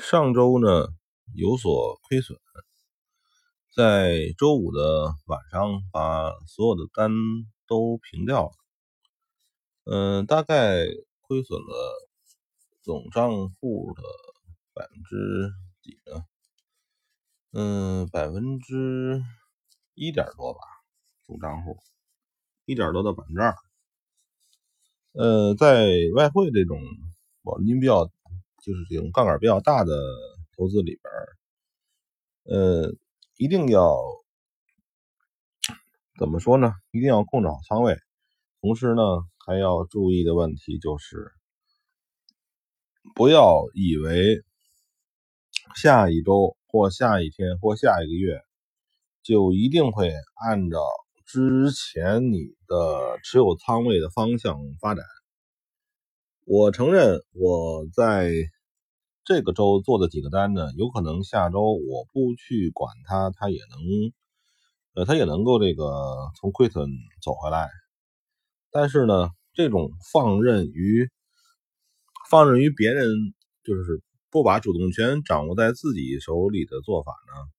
上周呢有所亏损，在周五的晚上把所有的单都平掉了，嗯，大概亏损了总账户的百分之几呢？嗯，百分之一点多吧，总账户一点多到百分之二。呃，在外汇这种保证金比较。就是这种杠杆比较大的投资里边，呃，一定要怎么说呢？一定要控制好仓位，同时呢，还要注意的问题就是，不要以为下一周或下一天或下一个月就一定会按照之前你的持有仓位的方向发展。我承认我在这个周做的几个单呢，有可能下周我不去管它，它也能，呃，它也能够这个从亏损走回来。但是呢，这种放任于放任于别人，就是不把主动权掌握在自己手里的做法呢，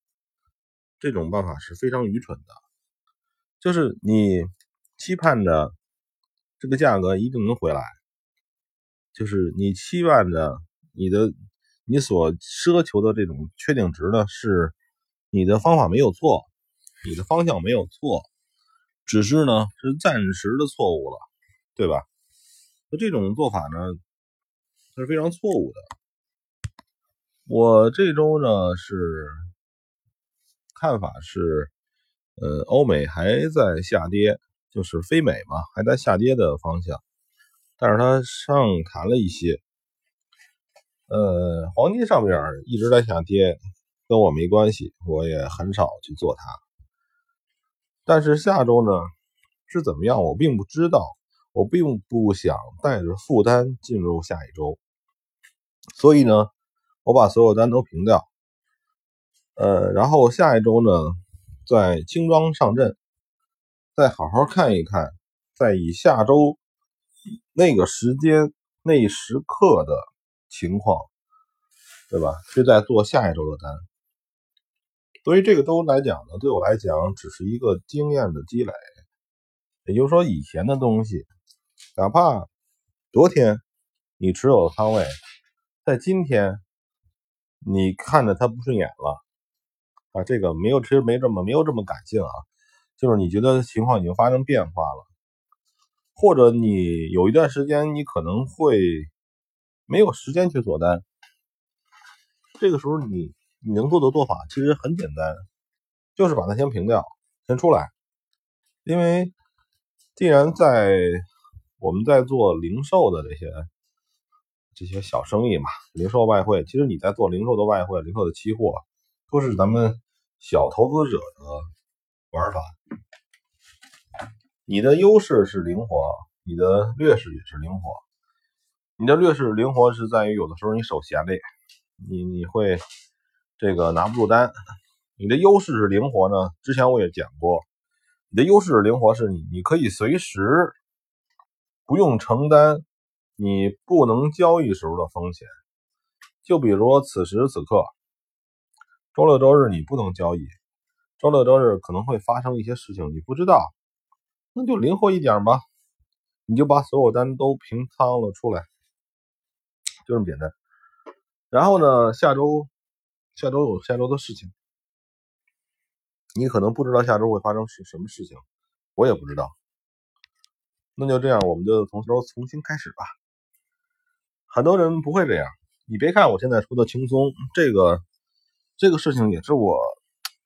这种办法是非常愚蠢的。就是你期盼着这个价格一定能回来。就是你期望着你的你所奢求的这种确定值呢，是你的方法没有错，你的方向没有错，只是呢是暂时的错误了，对吧？那这种做法呢，它是非常错误的。我这周呢是看法是，呃，欧美还在下跌，就是非美嘛，还在下跌的方向。但是它上弹了一些，呃，黄金上面一直在下跌，跟我没关系，我也很少去做它。但是下周呢是怎么样，我并不知道，我并不想带着负担进入下一周，所以呢，我把所有单都平掉，呃，然后下一周呢再轻装上阵，再好好看一看，再以下周。那个时间、那时刻的情况，对吧？是在做下一周的单。所以这个周来讲呢，对我来讲只是一个经验的积累。也就是说，以前的东西，哪怕昨天你持有的仓位，在今天你看着它不顺眼了啊，这个没有，其实没这么没有这么感性啊，就是你觉得情况已经发生变化了。或者你有一段时间，你可能会没有时间去做单，这个时候你你能做的做法其实很简单，就是把它先平掉，先出来。因为既然在我们在做零售的这些这些小生意嘛，零售外汇，其实你在做零售的外汇、零售的期货，都是咱们小投资者的玩法。你的优势是灵活，你的劣势也是灵活。你的劣势灵活是在于有的时候你手闲嘞，你你会这个拿不住单。你的优势是灵活呢，之前我也讲过，你的优势灵活是你你可以随时不用承担你不能交易时候的风险。就比如此时此刻，周六周日你不能交易，周六周日可能会发生一些事情，你不知道。那就灵活一点吧，你就把所有单都平仓了出来，就这么简单。然后呢，下周下周有下周的事情，你可能不知道下周会发生什什么事情，我也不知道。那就这样，我们就从头重新开始吧。很多人不会这样，你别看我现在说的轻松，这个这个事情也是我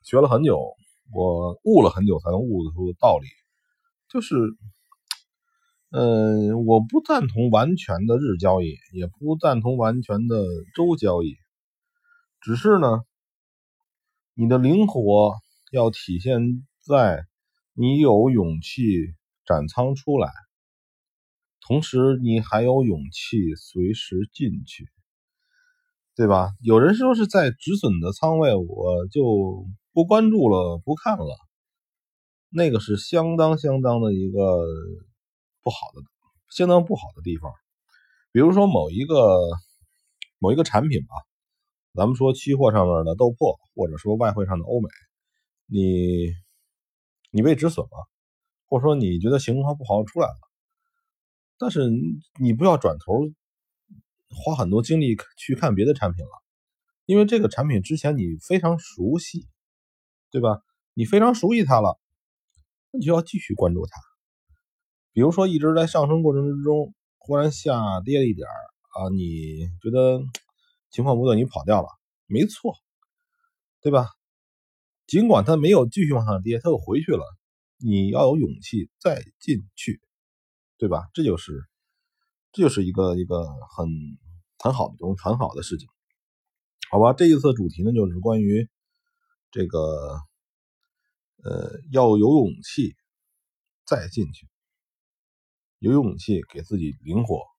学了很久，我悟了很久才能悟得出道理。就是，嗯，我不赞同完全的日交易，也不赞同完全的周交易，只是呢，你的灵活要体现在你有勇气斩仓出来，同时你还有勇气随时进去，对吧？有人说是在止损的仓位，我就不关注了，不看了。那个是相当相当的一个不好的，相当不好的地方。比如说某一个某一个产品吧，咱们说期货上面的豆粕，或者说外汇上的欧美，你你被止损了，或者说你觉得情况不好出来了，但是你不要转头花很多精力去看别的产品了，因为这个产品之前你非常熟悉，对吧？你非常熟悉它了，你就要继续关注它。比如说一直在上升过程之中，忽然下跌了一点啊，你觉得？情况不对，你跑掉了，没错，对吧？尽管它没有继续往上跌，它又回去了，你要有勇气再进去，对吧？这就是，这就是一个一个很很好的东很好的事情，好吧？这一次主题呢，就是关于这个，呃，要有勇气再进去，有勇气给自己灵活。